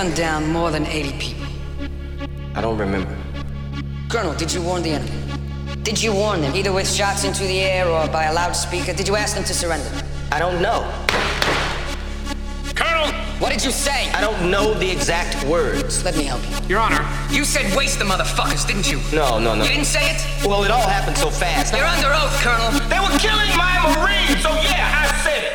gunned down more than 80 people. I don't remember. Colonel, did you warn the enemy? Did you warn them, either with shots into the air or by a loudspeaker? Did you ask them to surrender? I don't know. Colonel! What did you say? I don't know the exact words. Let me help you. Your Honor, you said waste the motherfuckers, didn't you? No, no, no. You didn't say it? Well, it all happened so fast. You're under oath, Colonel. They were killing my Marines, so yeah, I said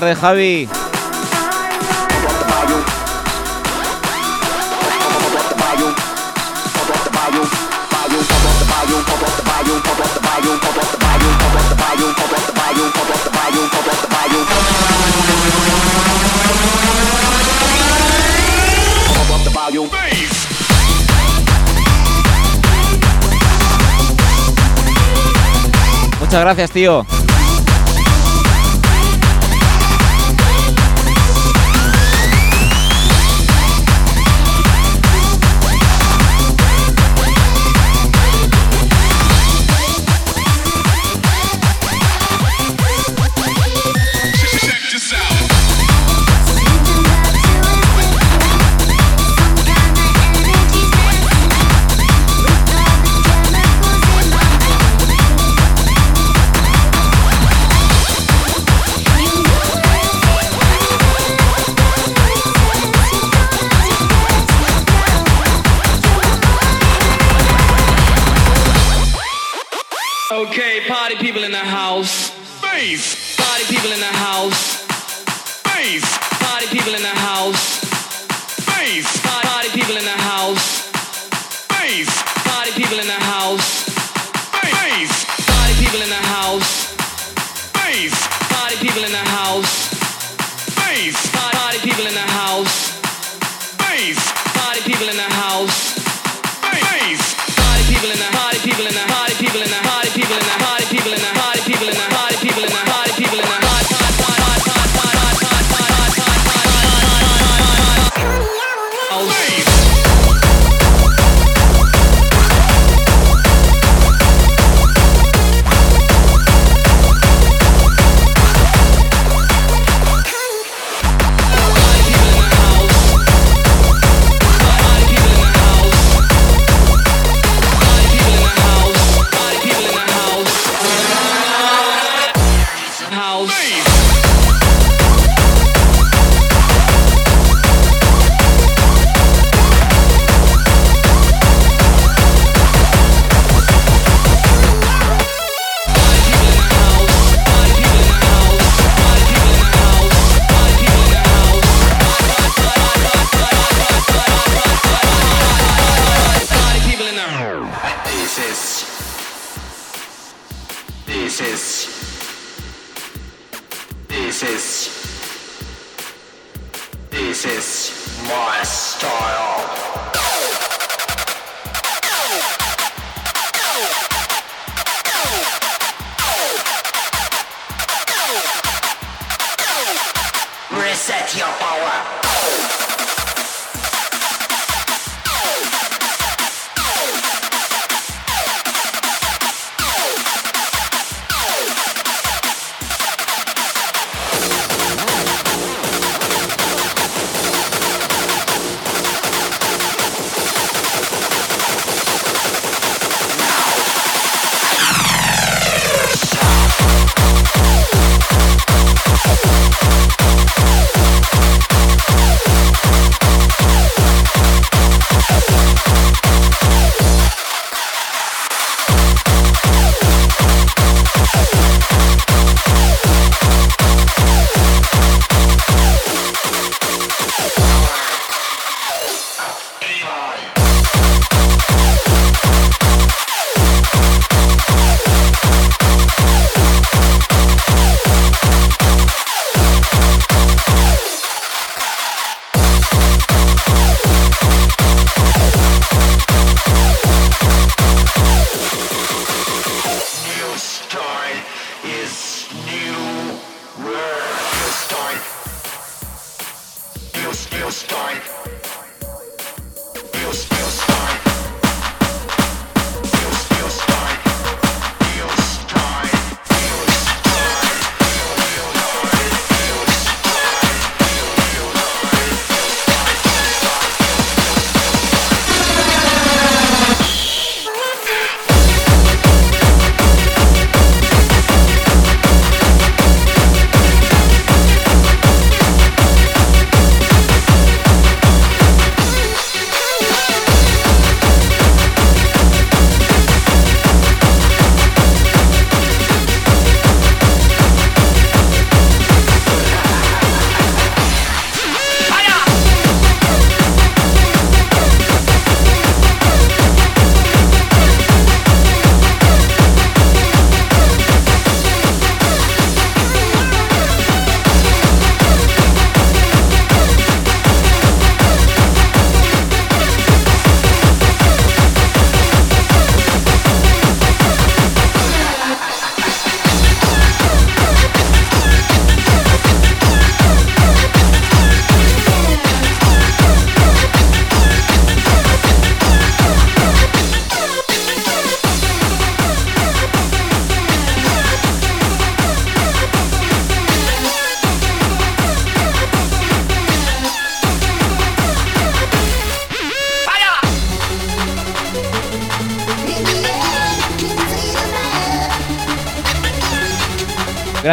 tardes, Javi. Muchas gracias, tío.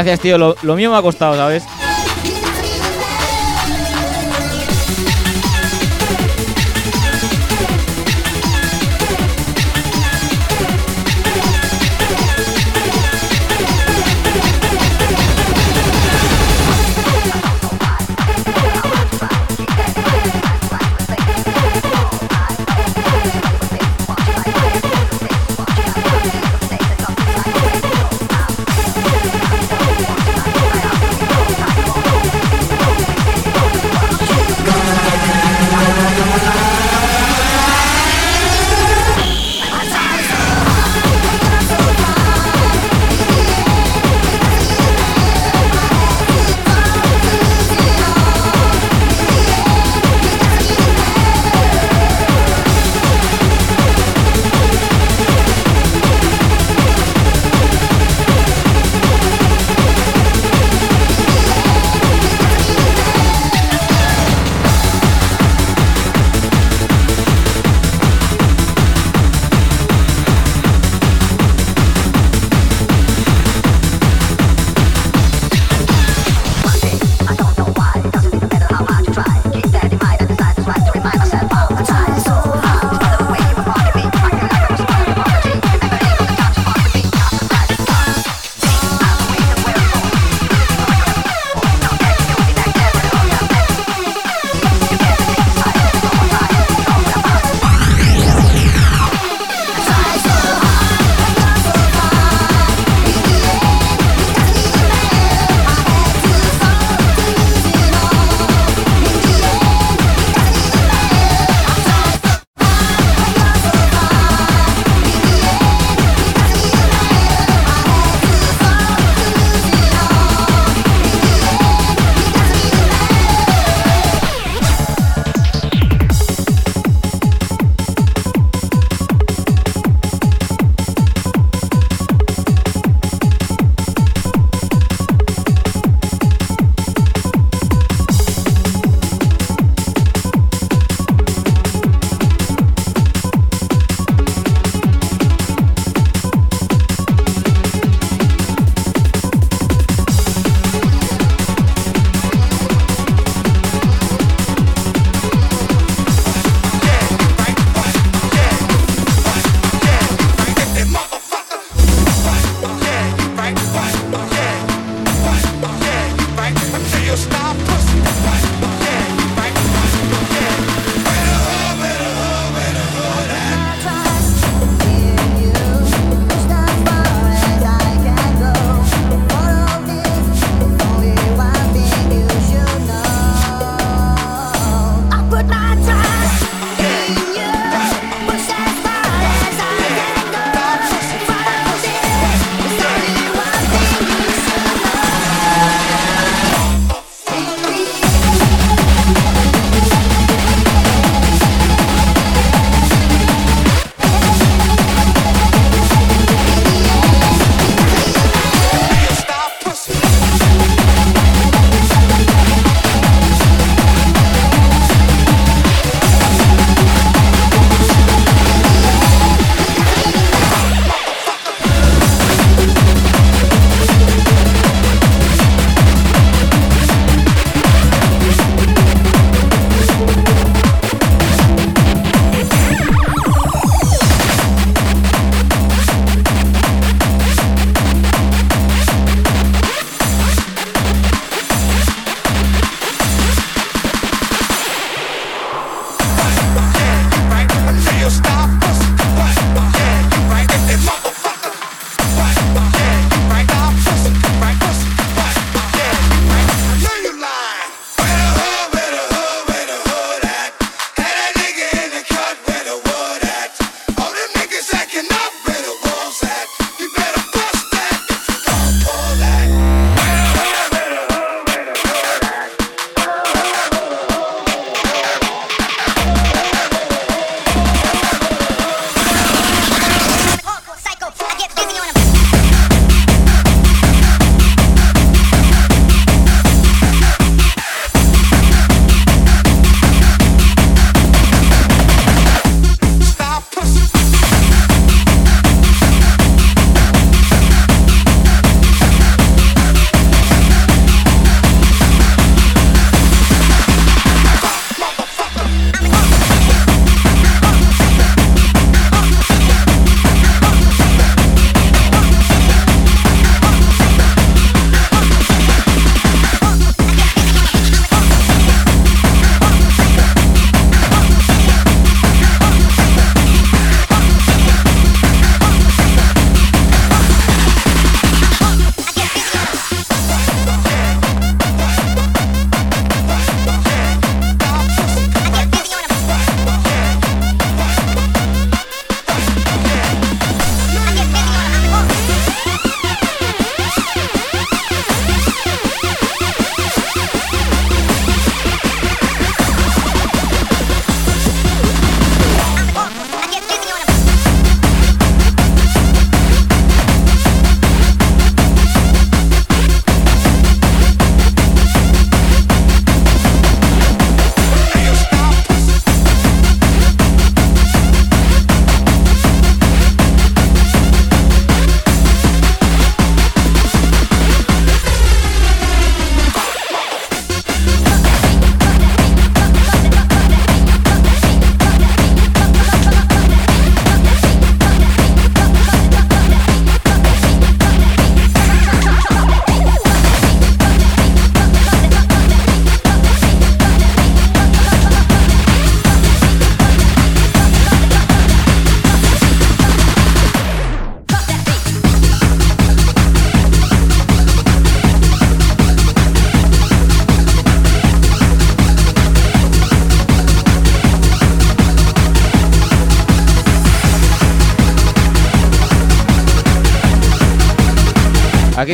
Gracias, tío. Lo, mío me ha costado, ¿sabes?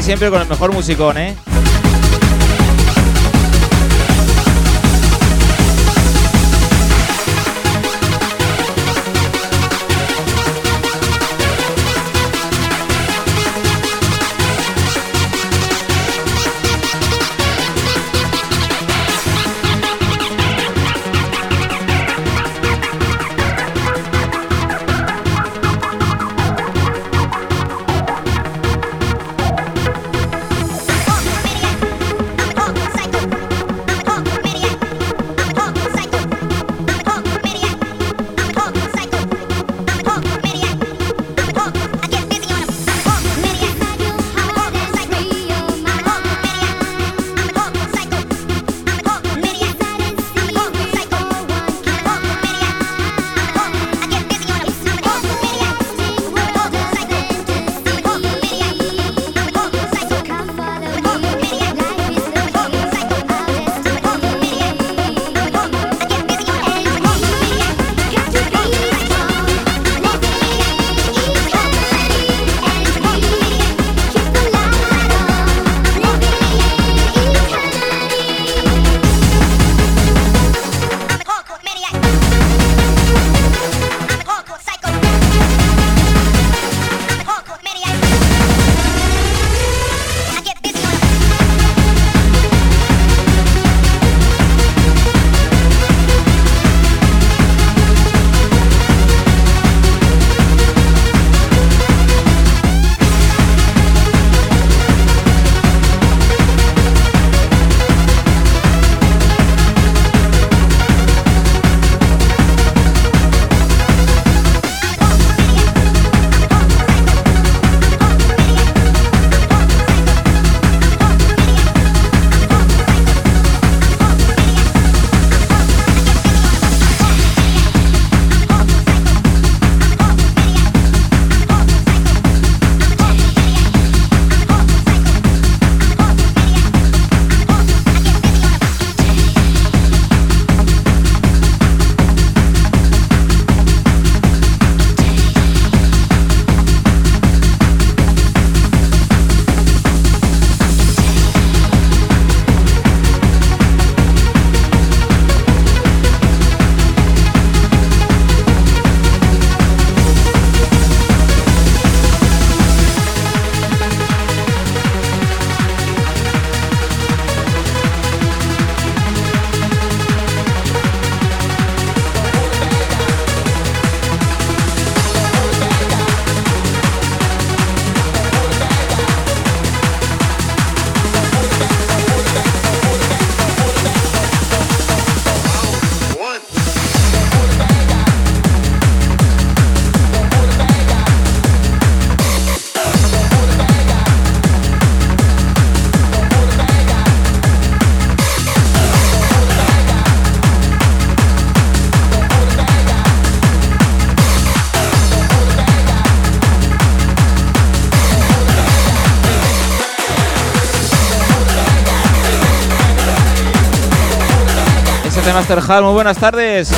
siempre con el mejor musicón, ¿eh? Hall, Muy buenas tardes.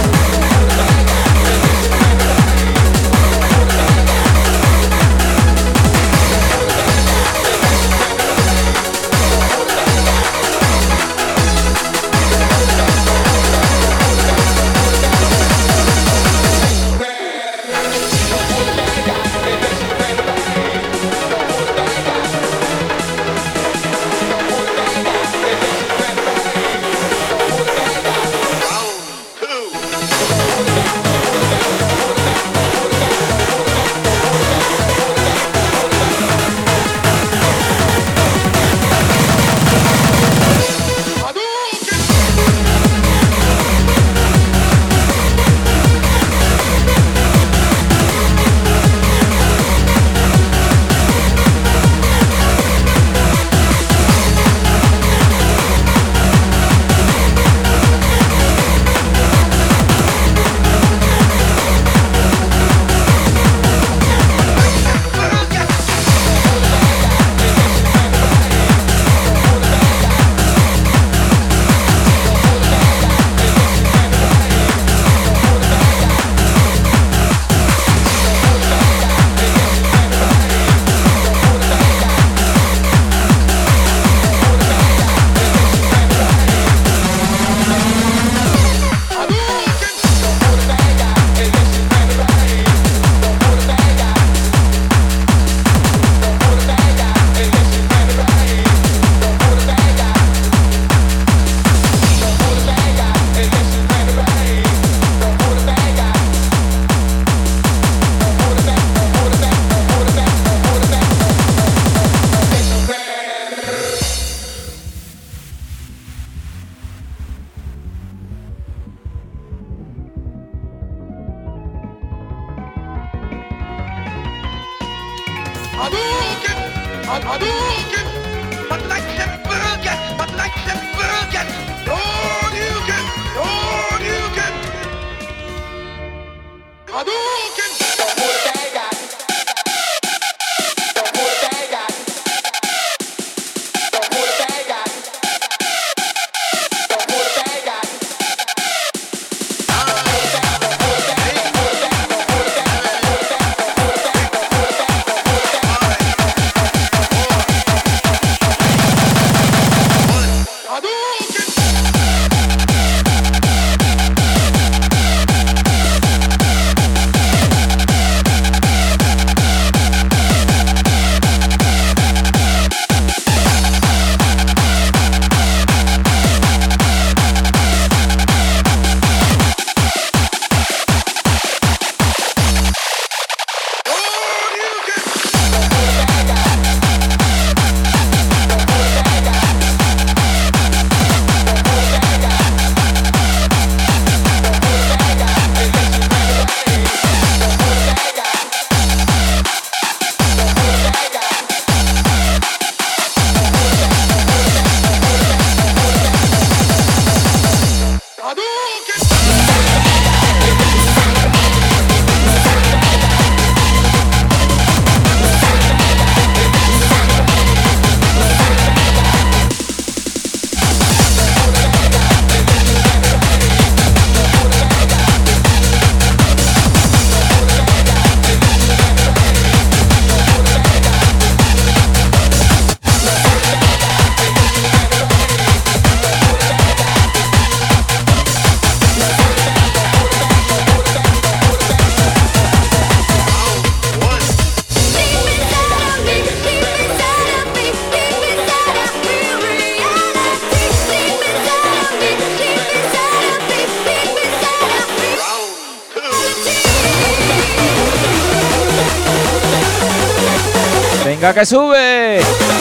Venga que sube.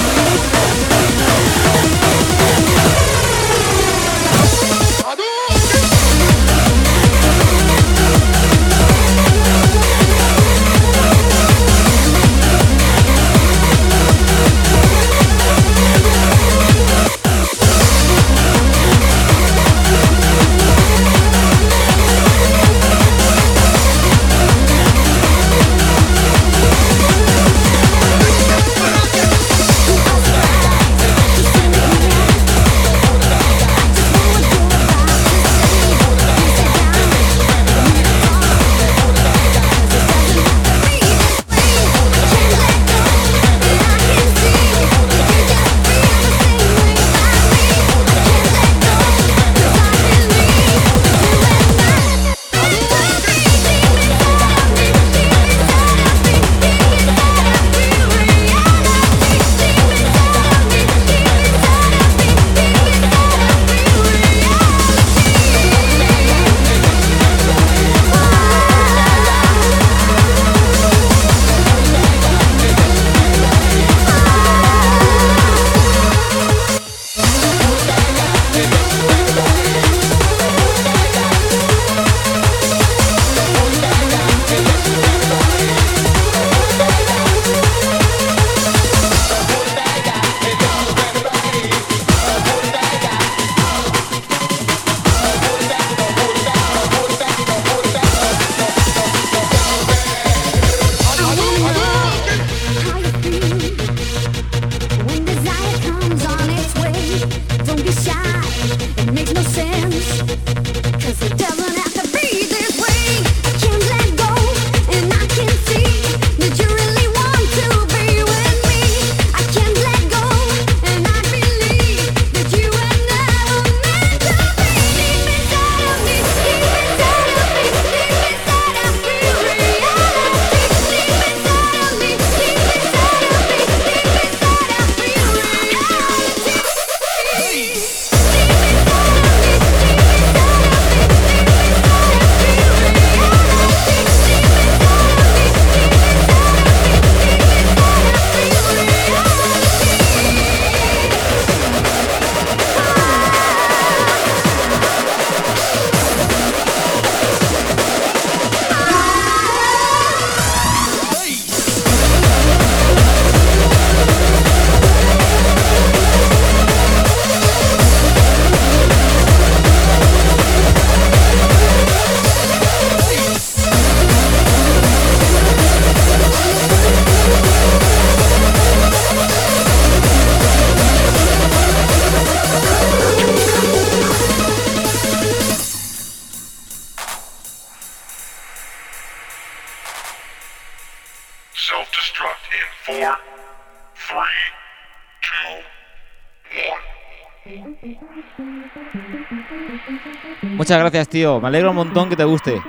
Muchas gracias, tío. Me alegro un montón que te guste.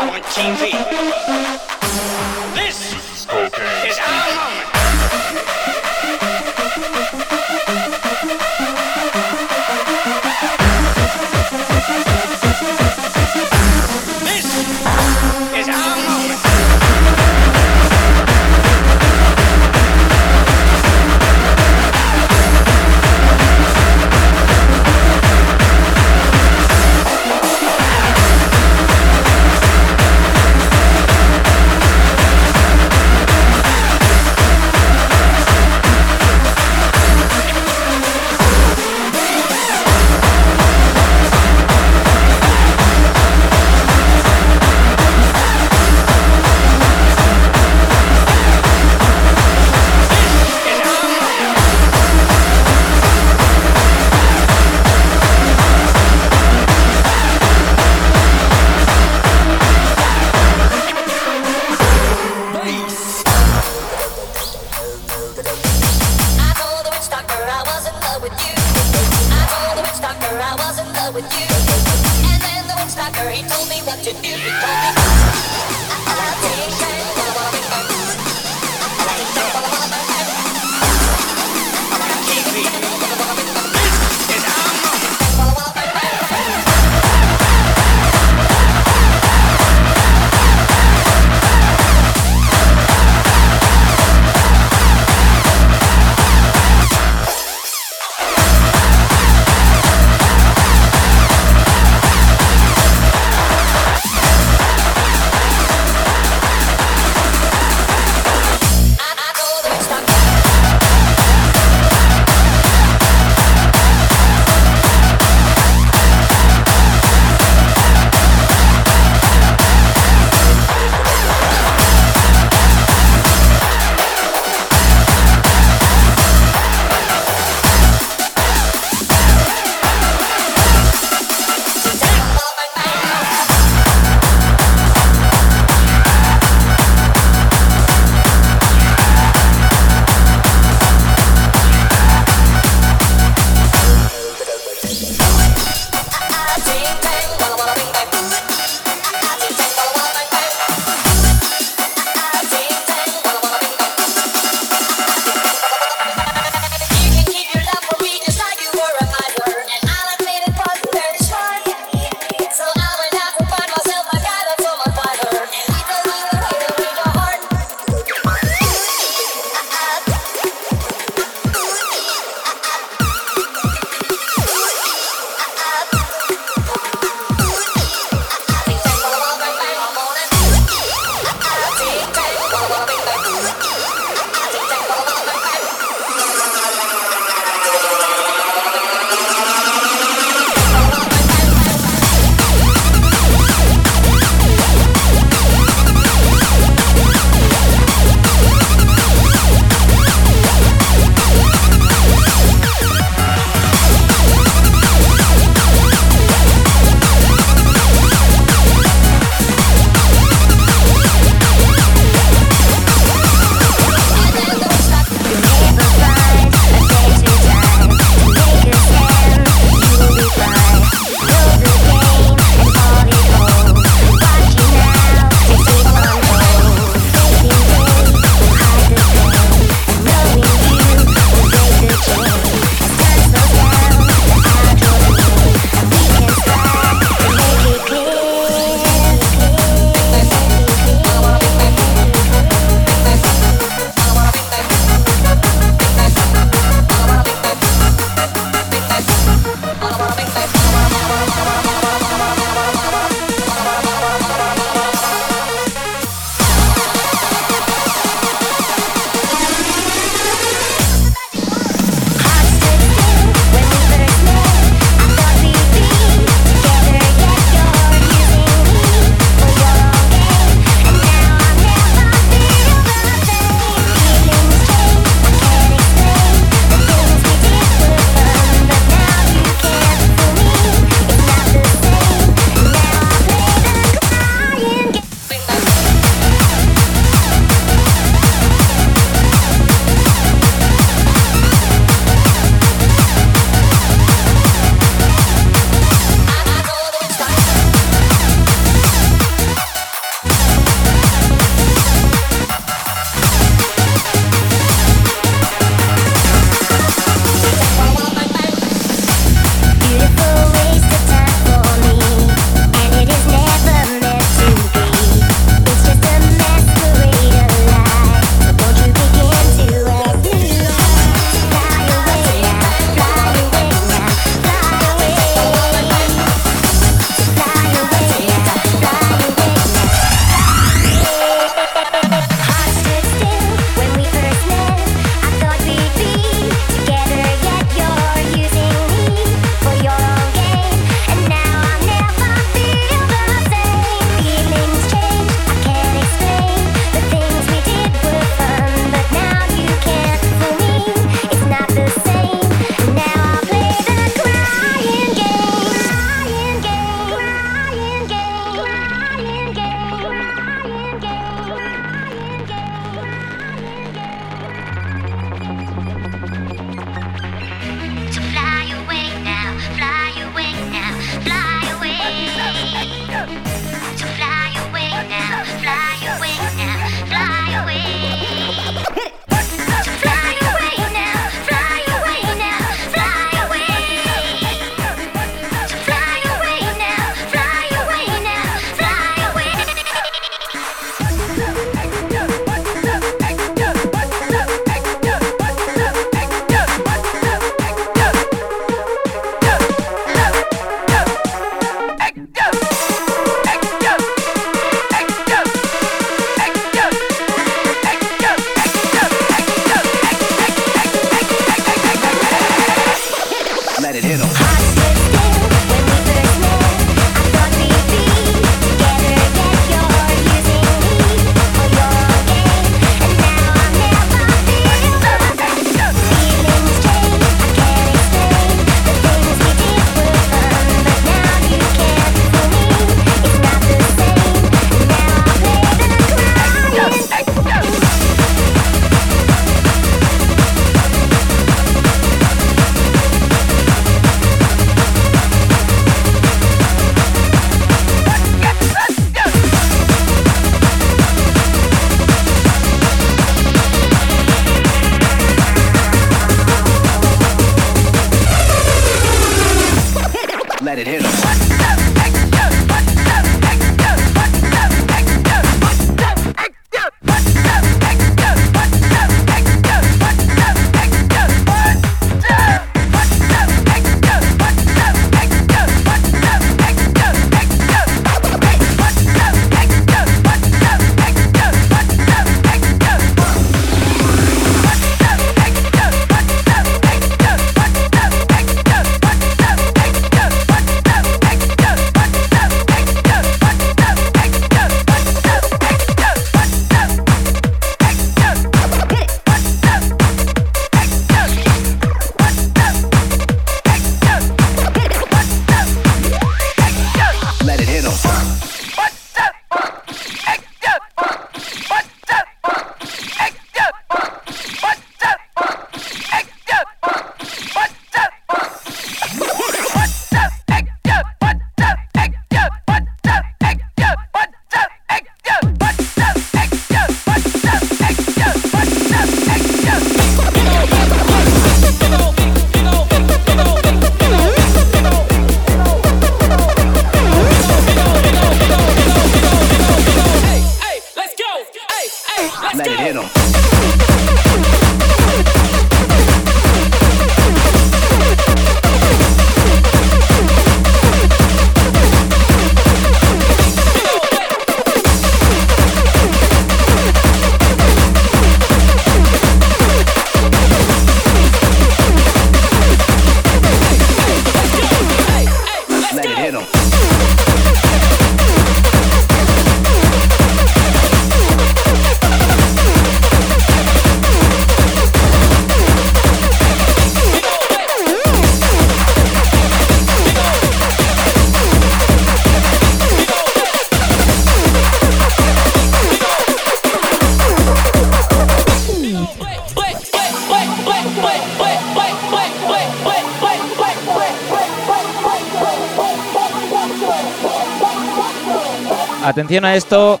Atención a esto.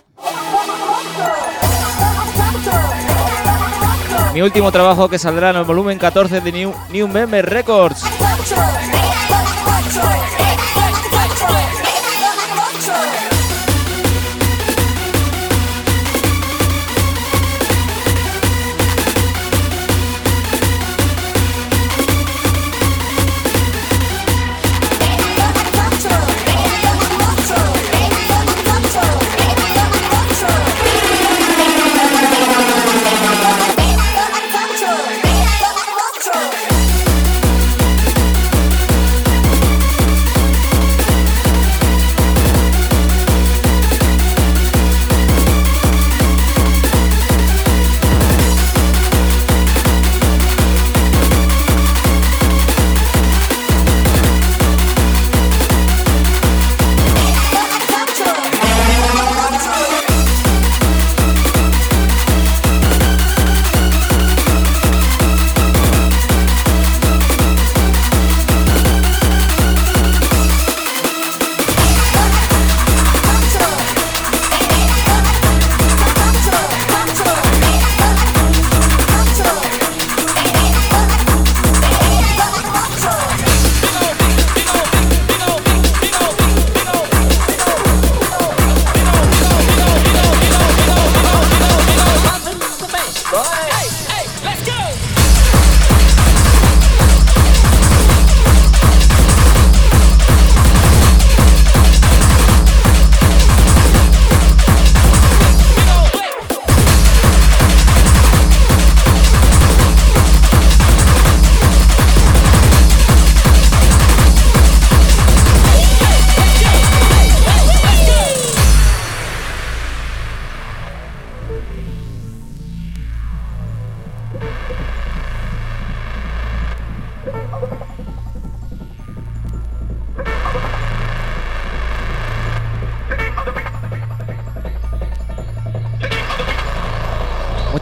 Mi último trabajo que saldrá en el volumen 14 de New, New Meme Records.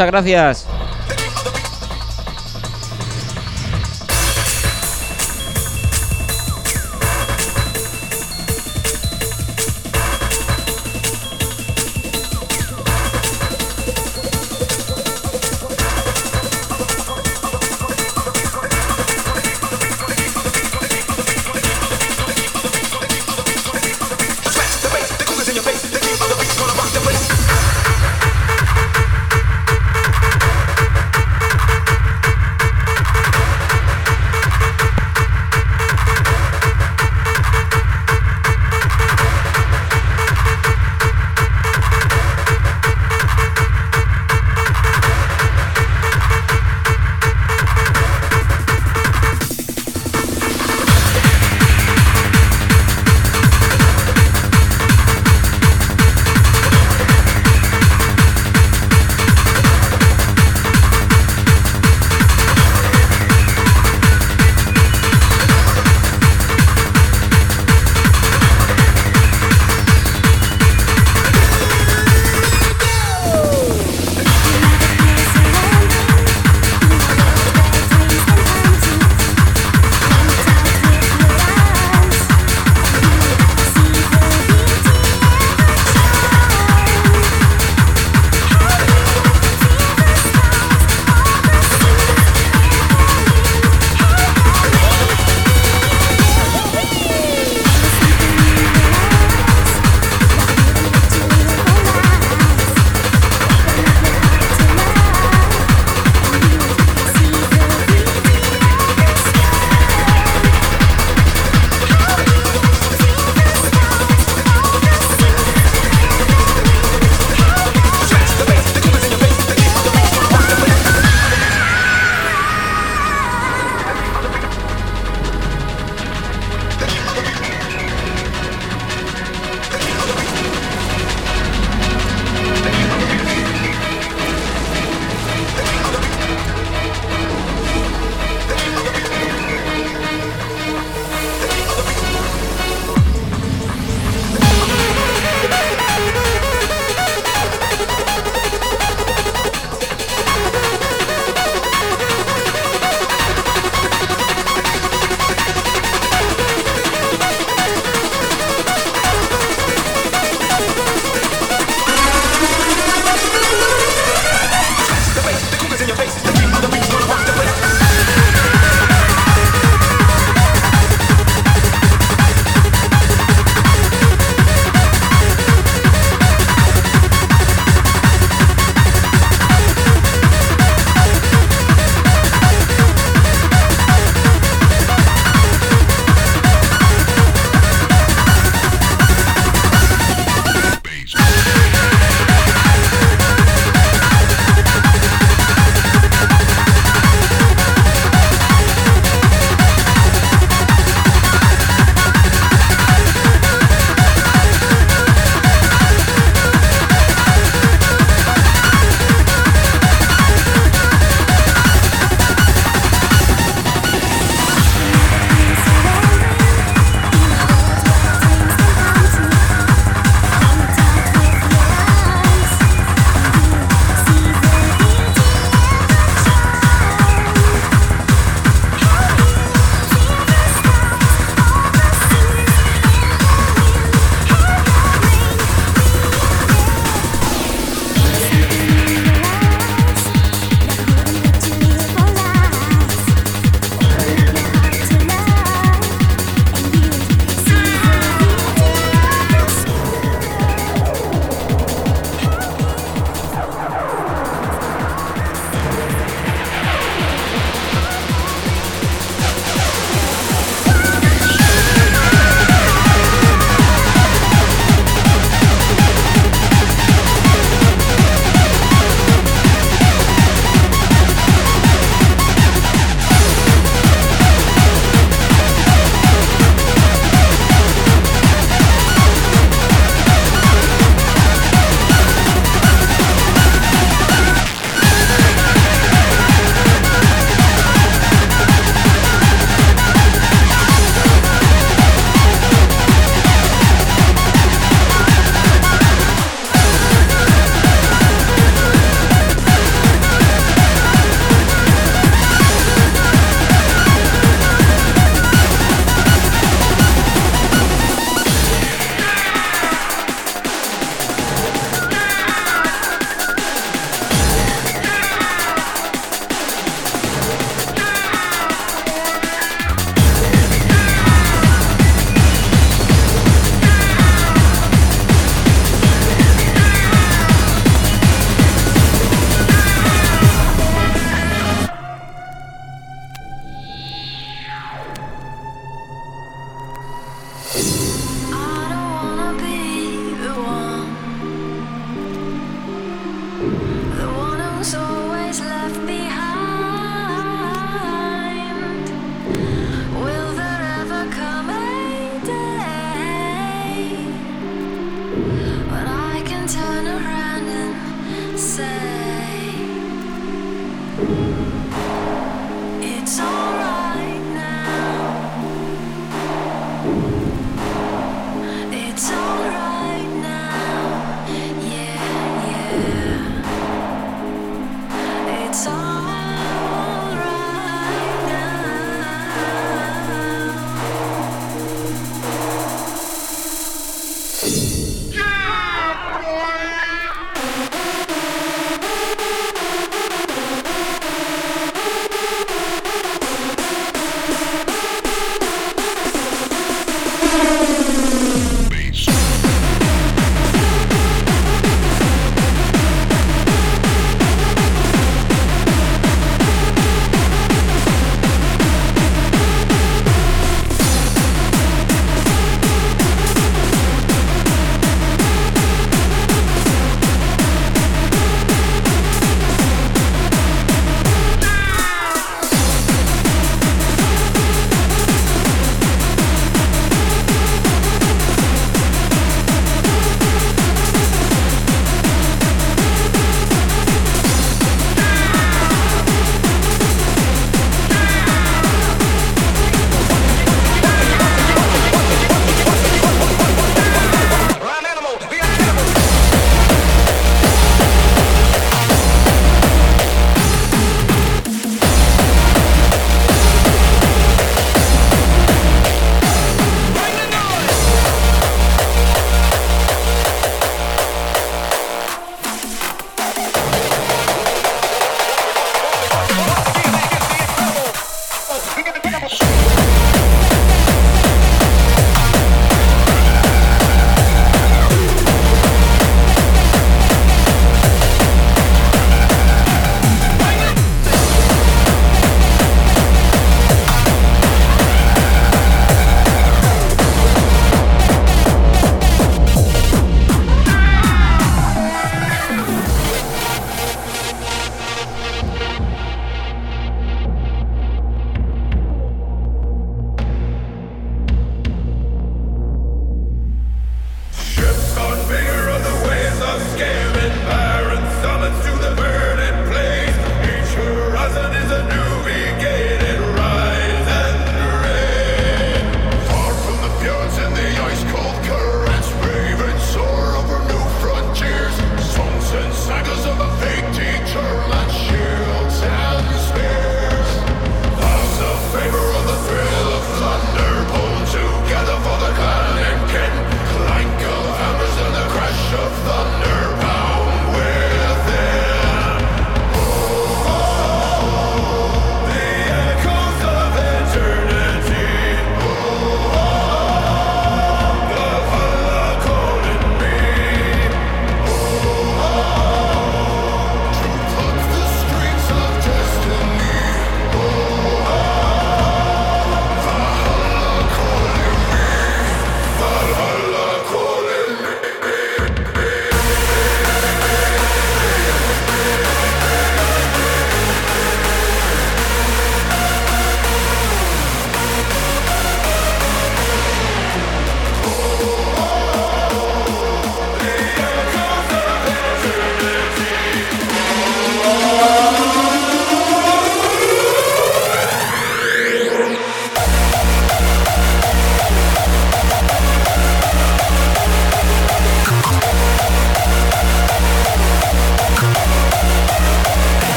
muchas gracias.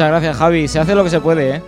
Muchas gracias, Javi. Se hace lo que se puede, ¿eh?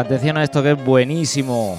Atención a esto que es buenísimo.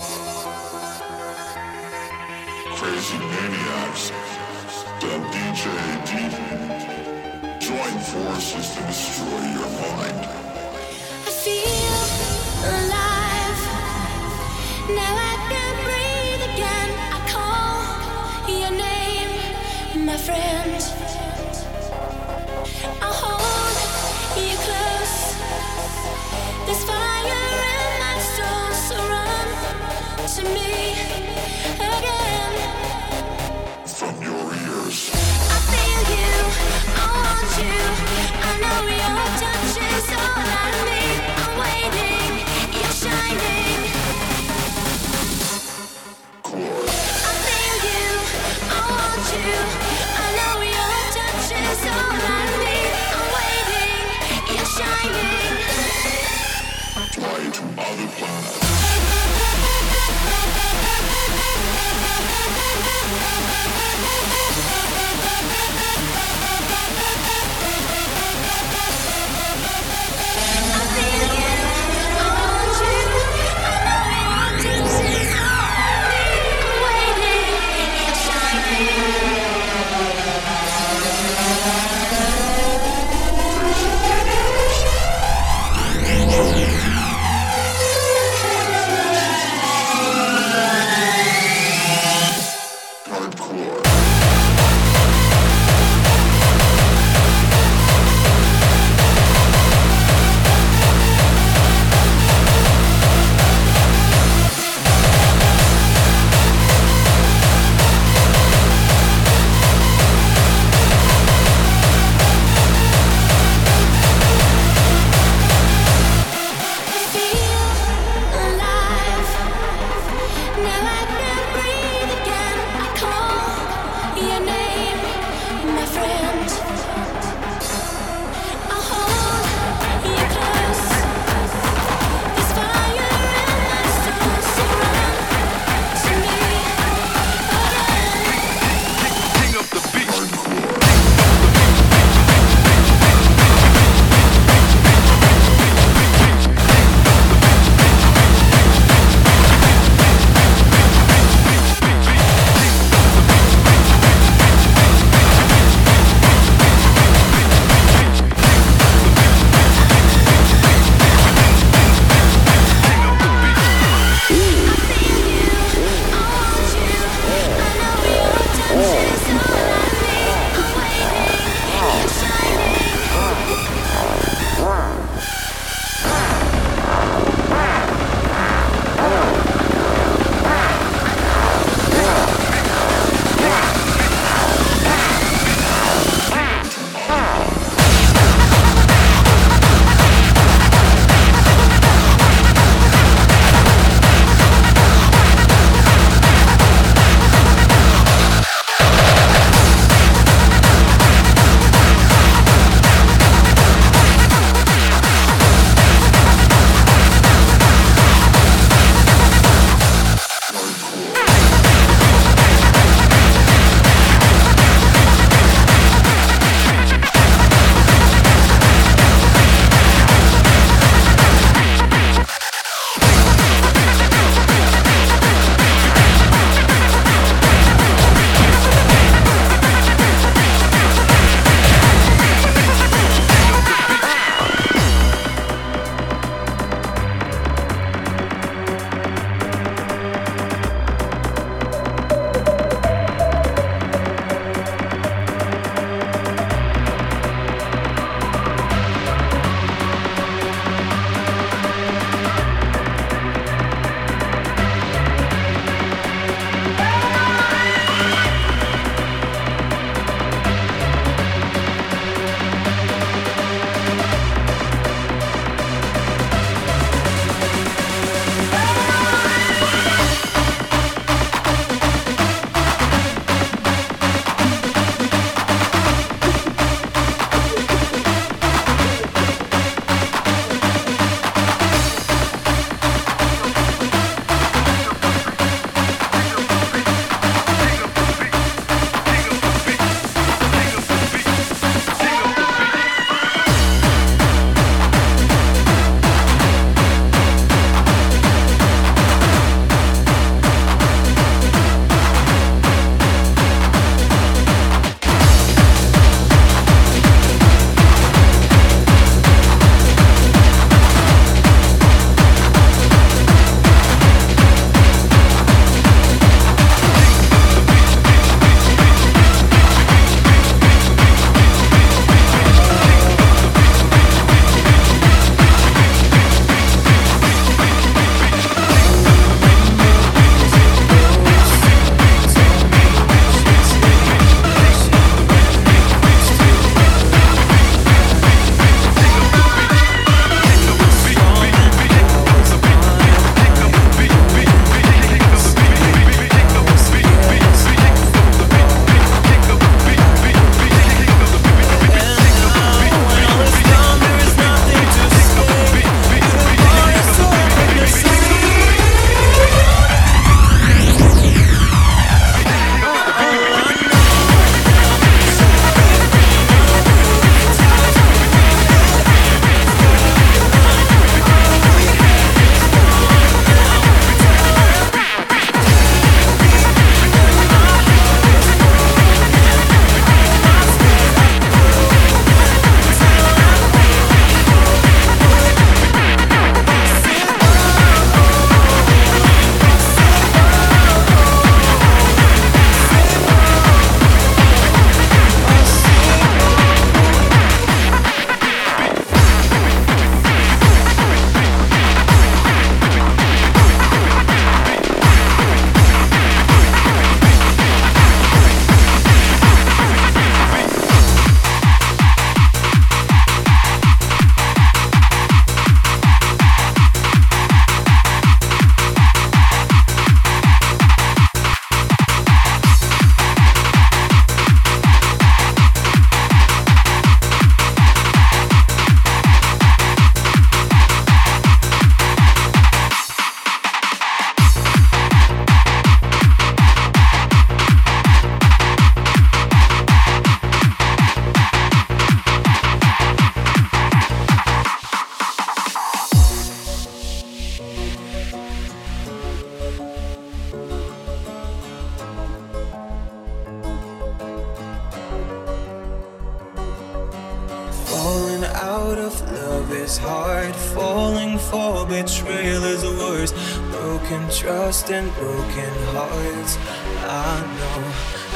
lost and broken hearts. I know,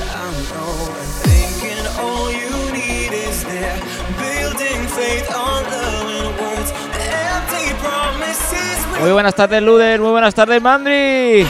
I know. And thinking all you need is there, building faith on love and words. Empty promises. Muy buenas tardes, Luder. Muy buenas tardes, Mandri.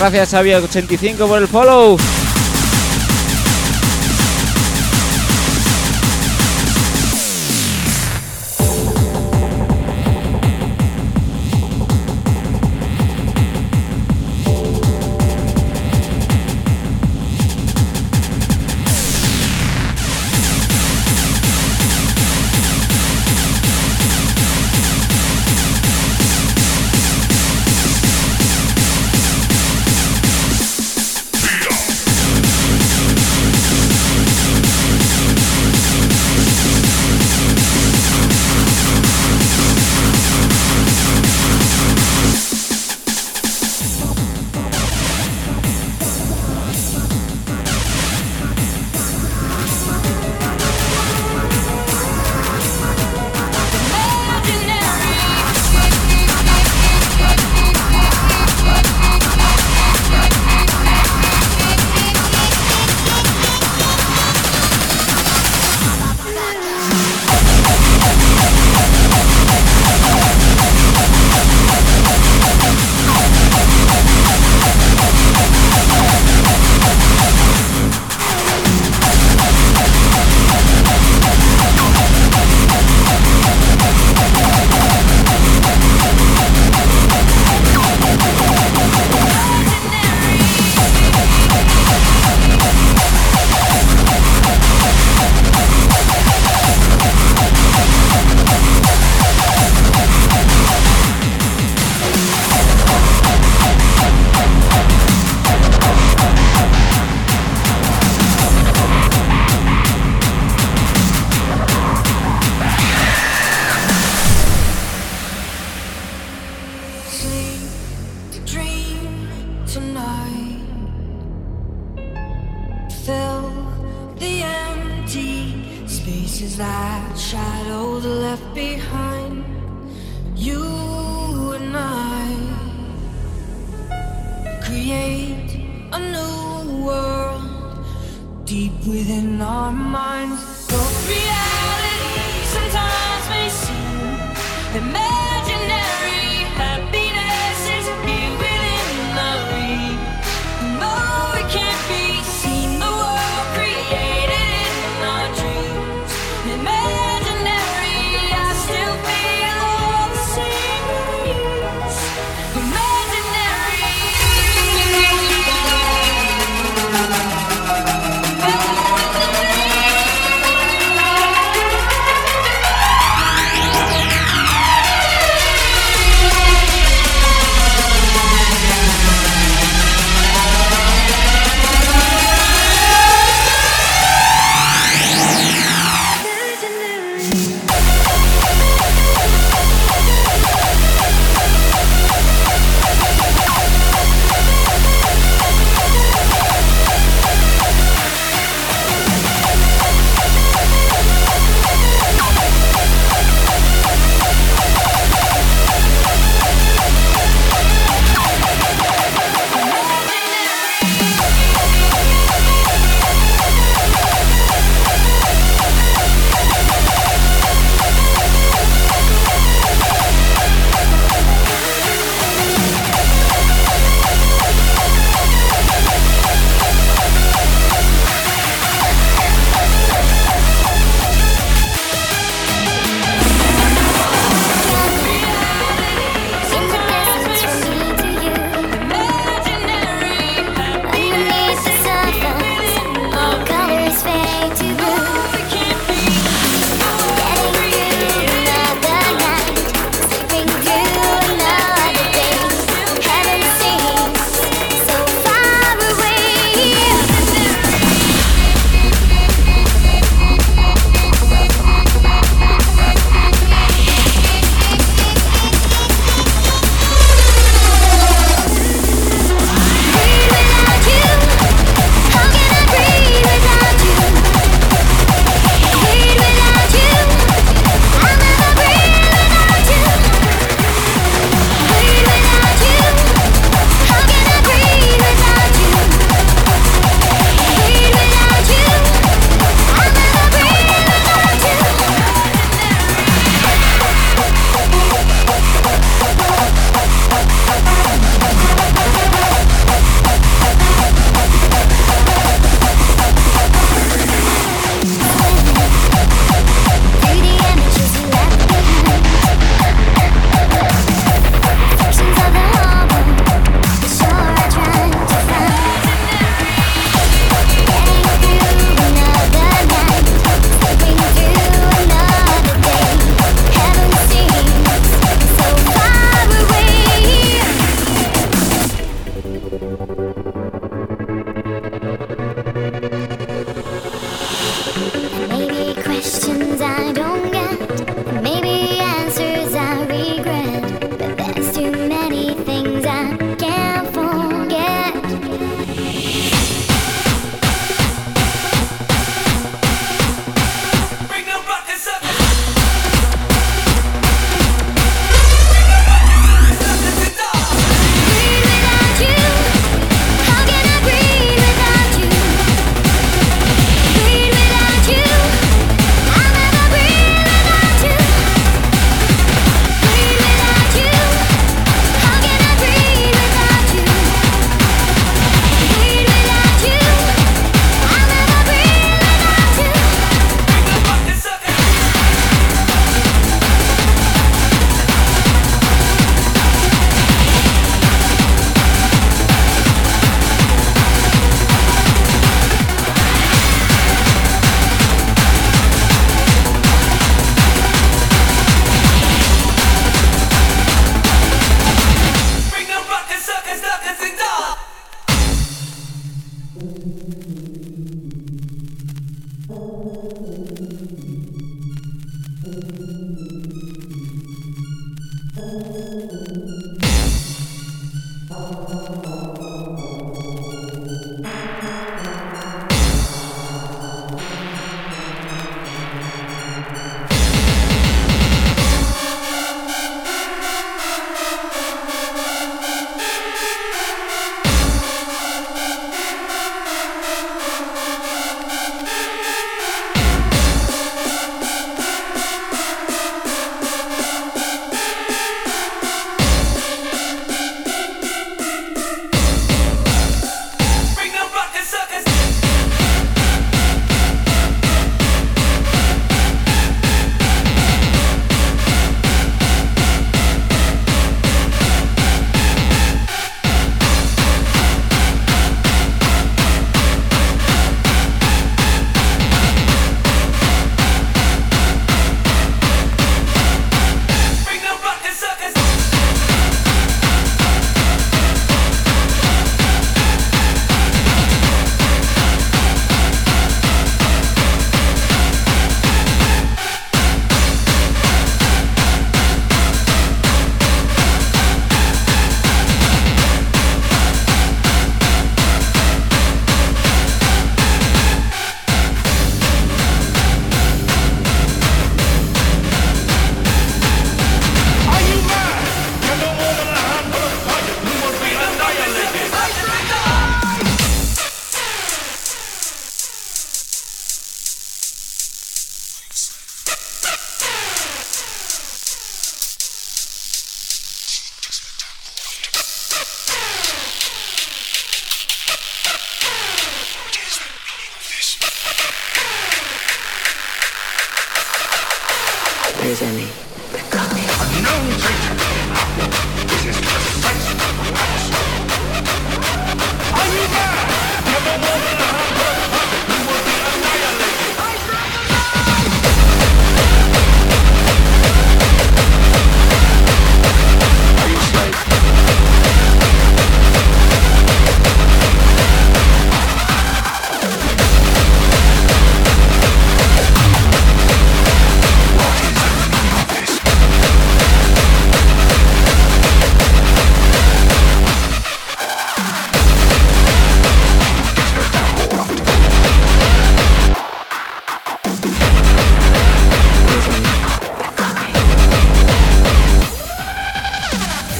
gracias, Xavier, 85 por el follow.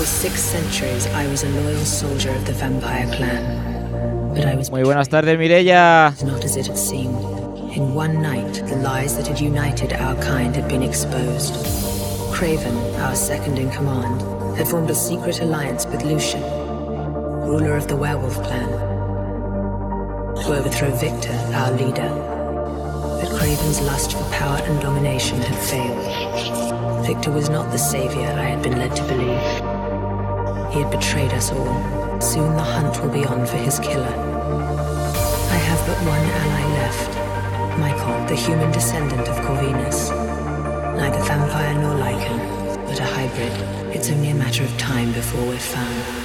For six centuries I was a loyal soldier of the vampire clan. But I was Muy buenas tardes, Mirella. Not as it had seemed. In one night, the lies that had united our kind had been exposed. Craven, our second in command, had formed a secret alliance with Lucian, ruler of the werewolf clan, to overthrow Victor, our leader. But Craven's lust for power and domination had failed. Victor was not the savior I had been led to believe. He had betrayed us all. Soon the hunt will be on for his killer. I have but one ally left Michael, the human descendant of Corvinus. Neither vampire nor lycan, but a hybrid. It's only a matter of time before we're found.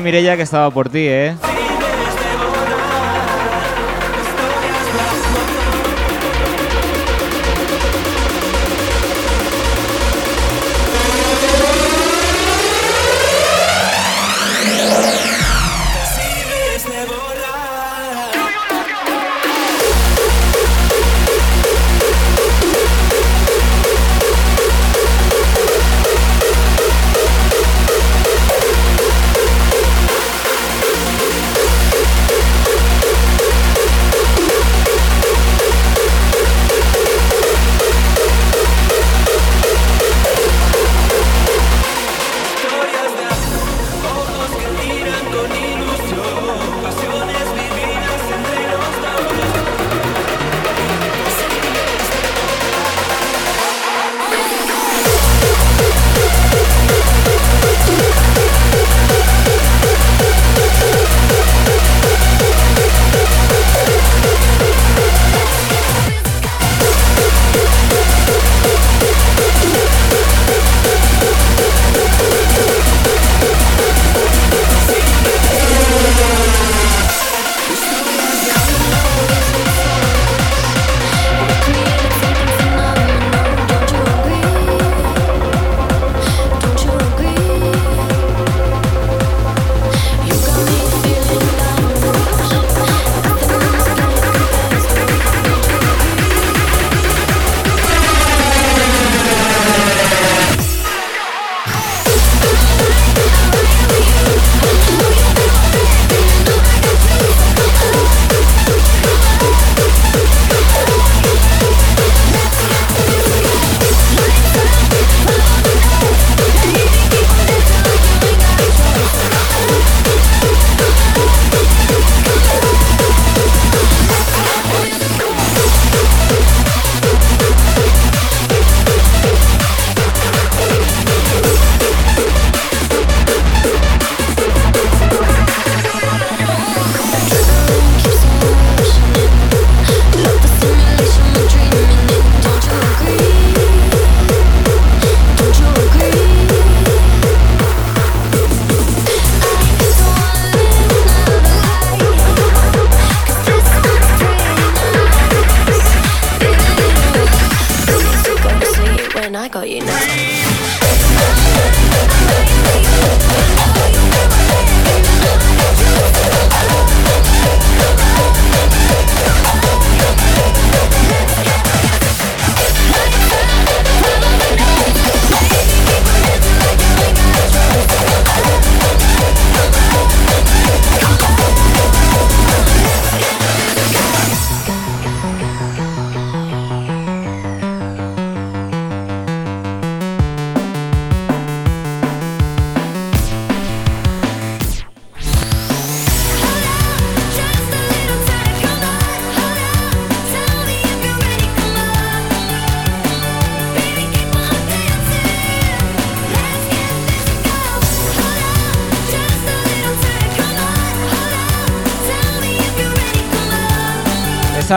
Mirella que estaba por ti, ¿eh?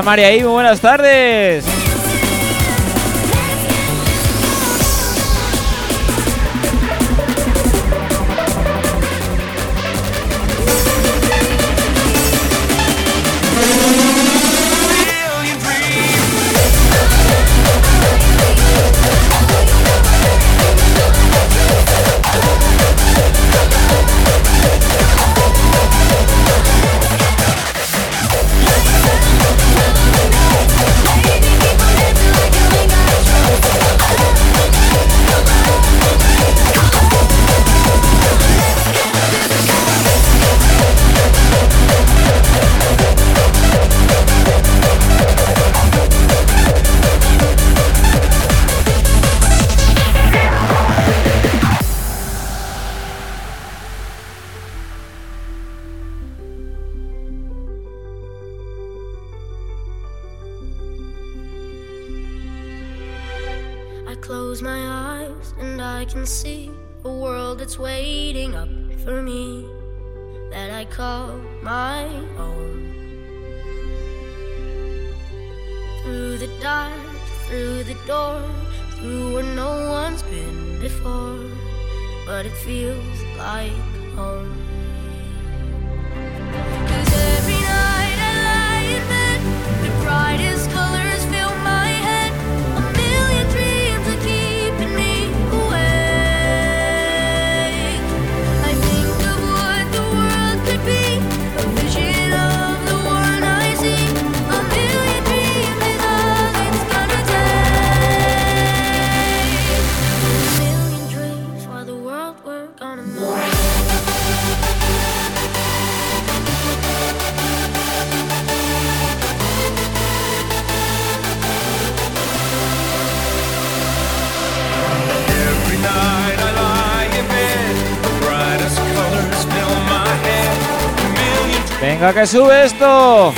María Ivo, buenas tardes. eyes, and I can see a world that's waiting up for me that I call my own. Through the dark, through the door, through where no one's been before, but it feels like home. ¡A que sube esto.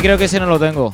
creo que ese no lo tengo.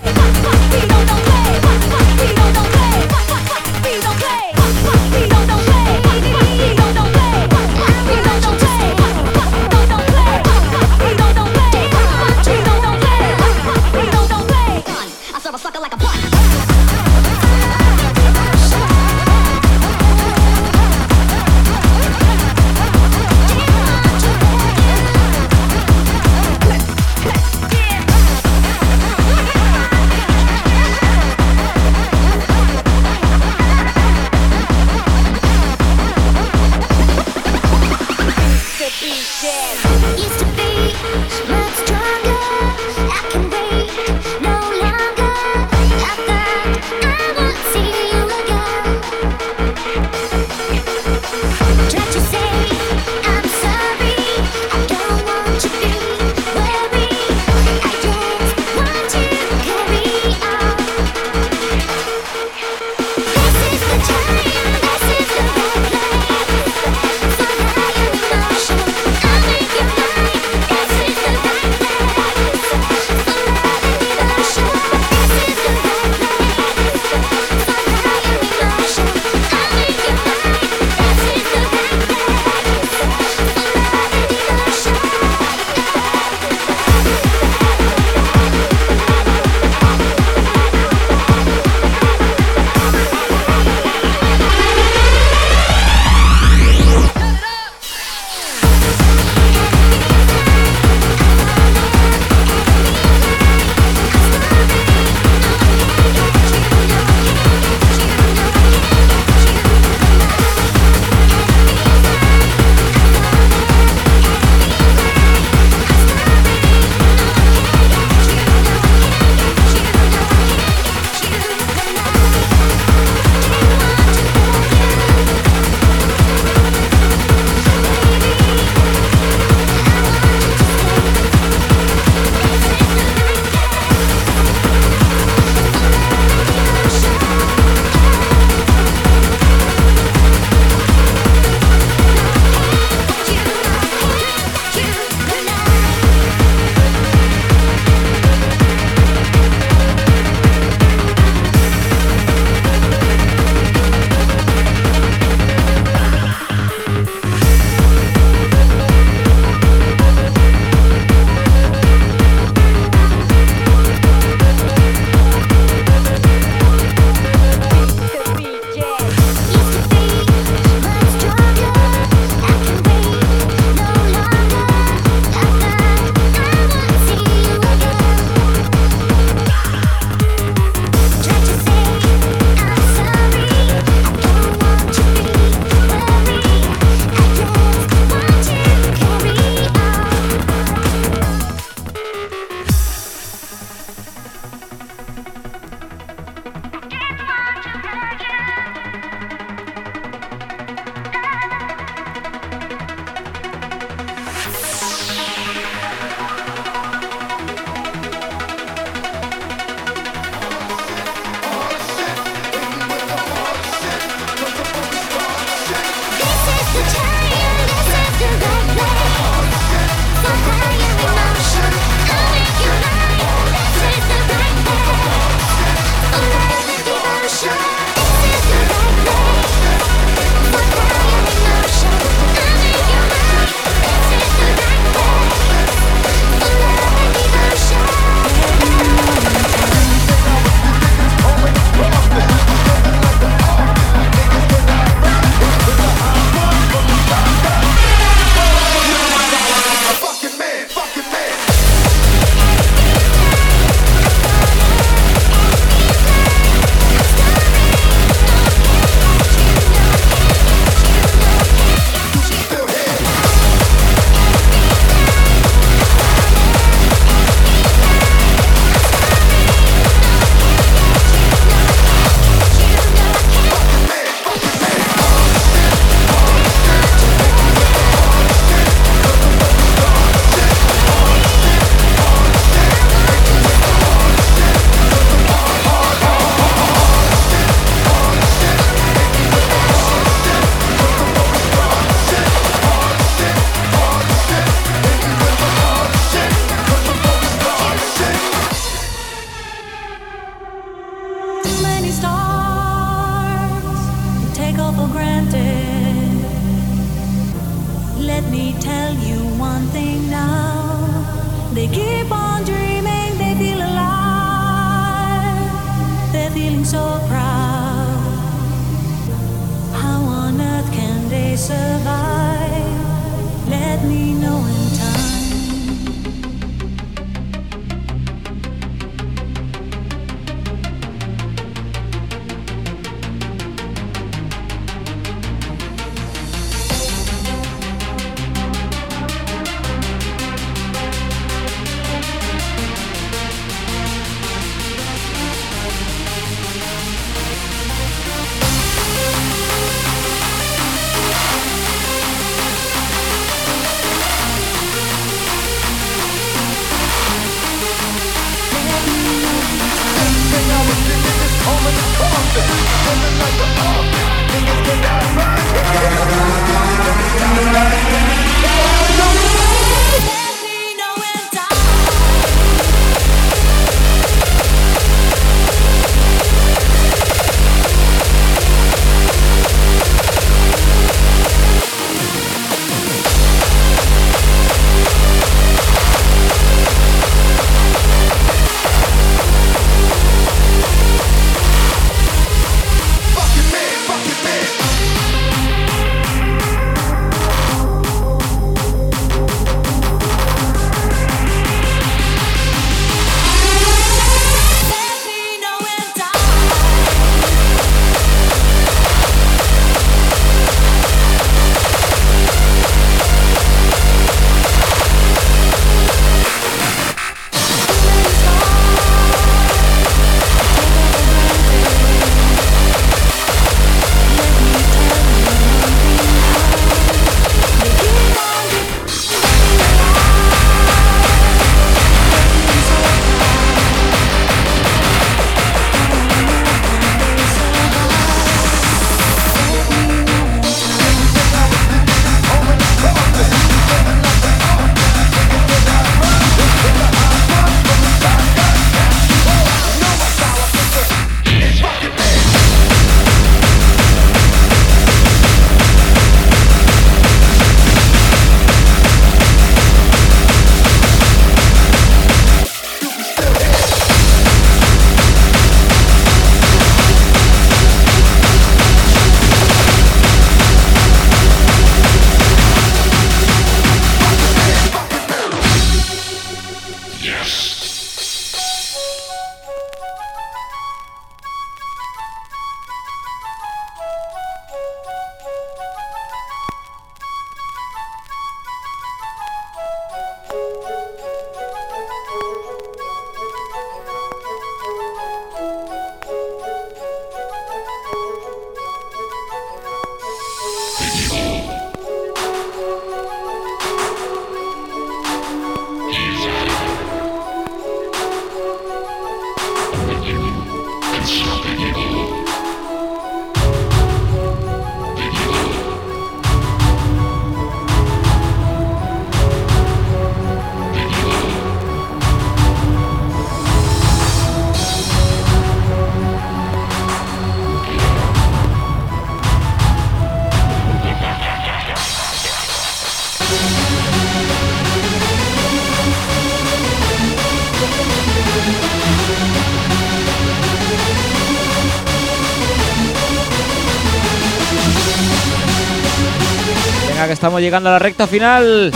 estamos llegando a la recta final.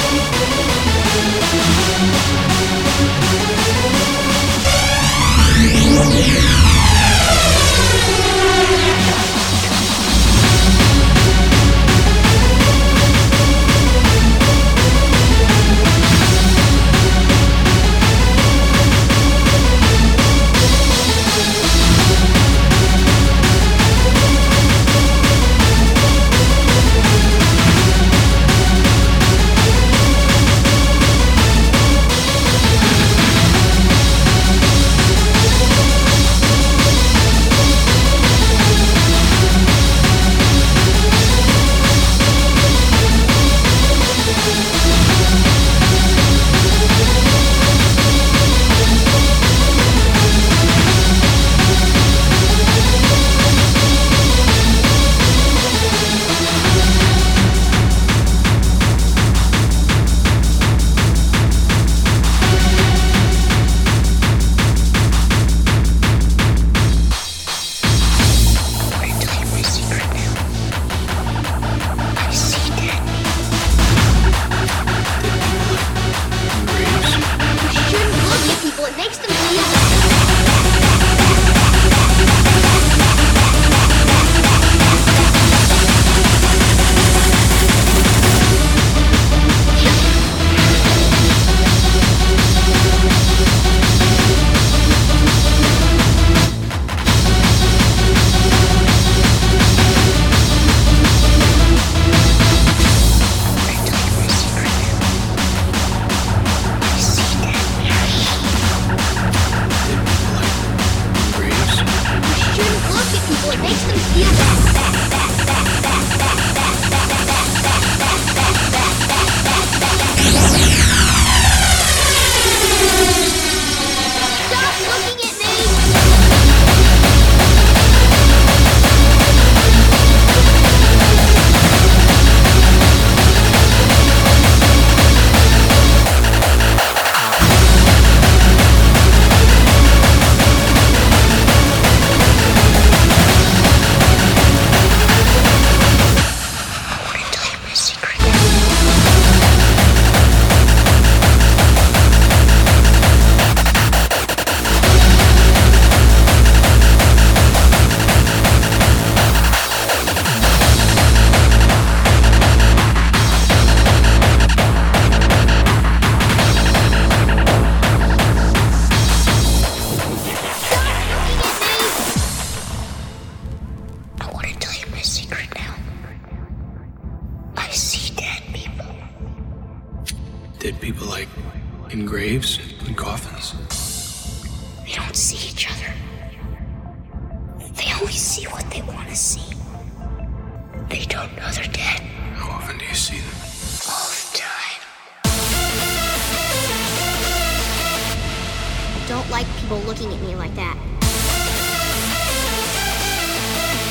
people looking at me like that.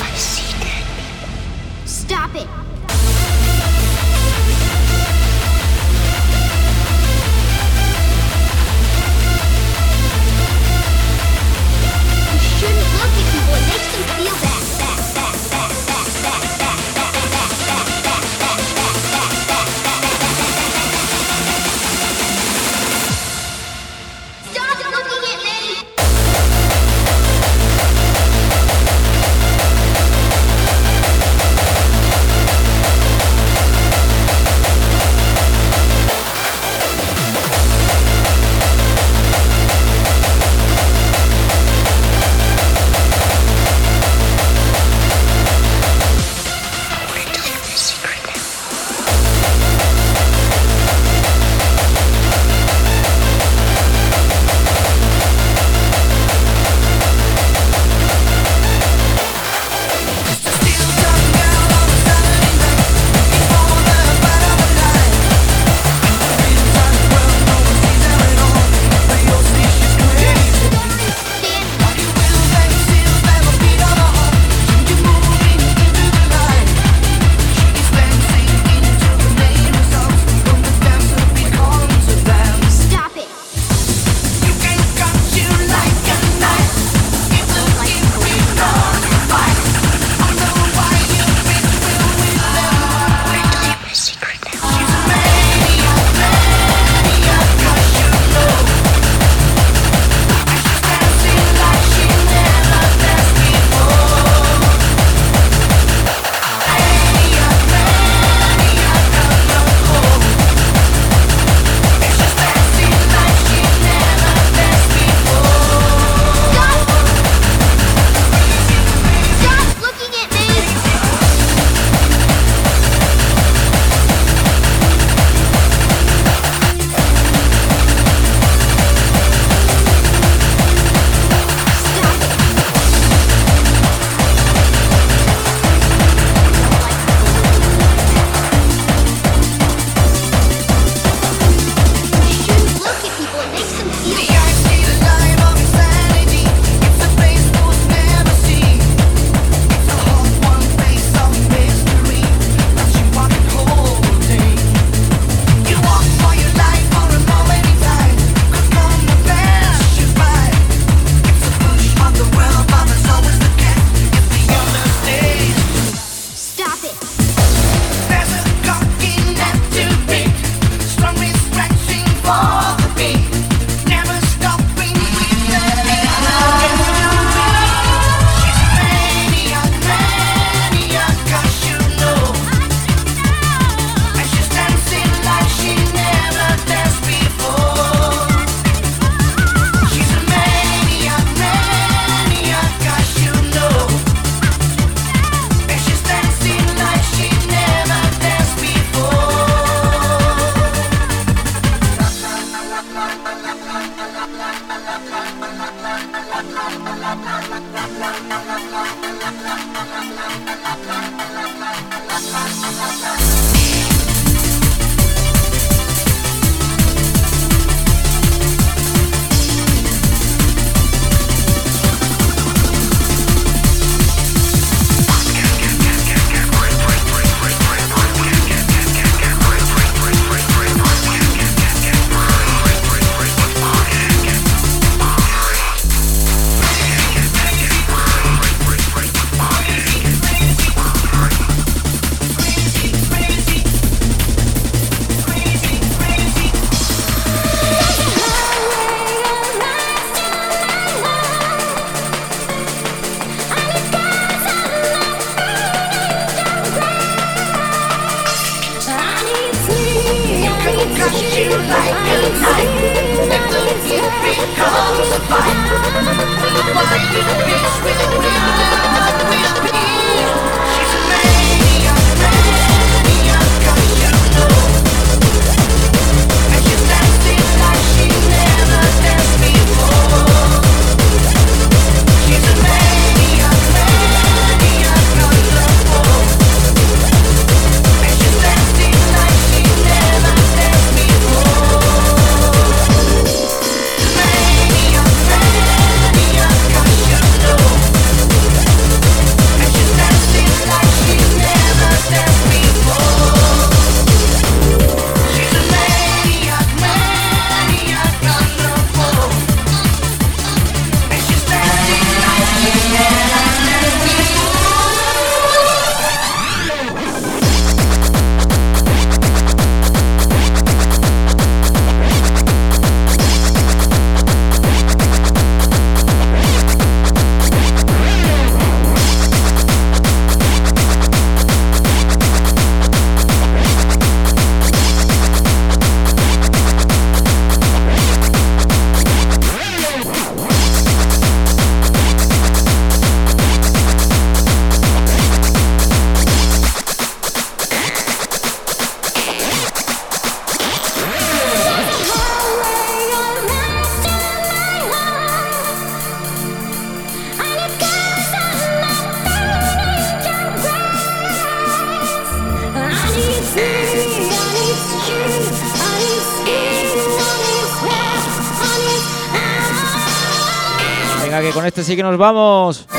I see dead people. Stop it! así que nos vamos.